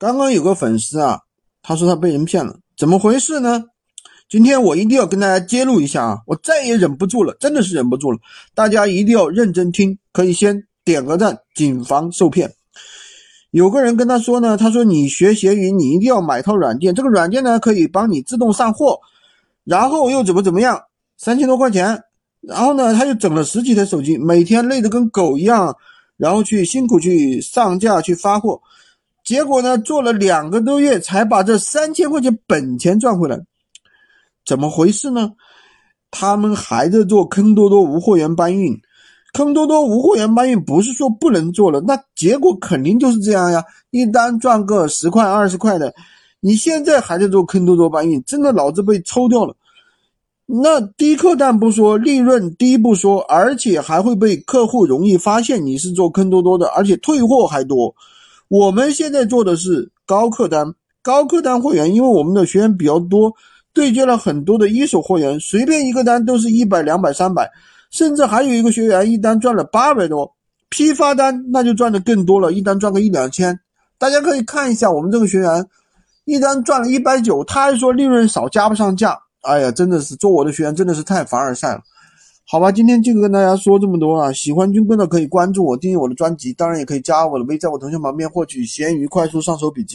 刚刚有个粉丝啊，他说他被人骗了，怎么回事呢？今天我一定要跟大家揭露一下啊！我再也忍不住了，真的是忍不住了，大家一定要认真听，可以先点个赞，谨防受骗。有个人跟他说呢，他说你学闲鱼，你一定要买套软件，这个软件呢可以帮你自动上货，然后又怎么怎么样，三千多块钱，然后呢他就整了十几台手机，每天累得跟狗一样，然后去辛苦去上架去发货，结果呢做了两个多月才把这三千块钱本钱赚回来，怎么回事呢？他们还在做坑多多无货源搬运。坑多多无货源搬运不是说不能做了，那结果肯定就是这样呀，一单赚个十块二十块的，你现在还在做坑多多搬运，真的脑子被抽掉了。那低客单不说，利润低不说，而且还会被客户容易发现你是做坑多多的，而且退货还多。我们现在做的是高客单，高客单会员，因为我们的学员比较多，对接了很多的一手货源，随便一个单都是一百两百三百。甚至还有一个学员一单赚了八百多，批发单那就赚的更多了，一单赚个一两千。大家可以看一下我们这个学员，一单赚了一百九，他还说利润少加不上价。哎呀，真的是做我的学员真的是太凡尔赛了。好吧，今天就跟大家说这么多啊！喜欢军哥的可以关注我，订阅我的专辑，当然也可以加我的微，在我头像旁边获取闲鱼快速上手笔记。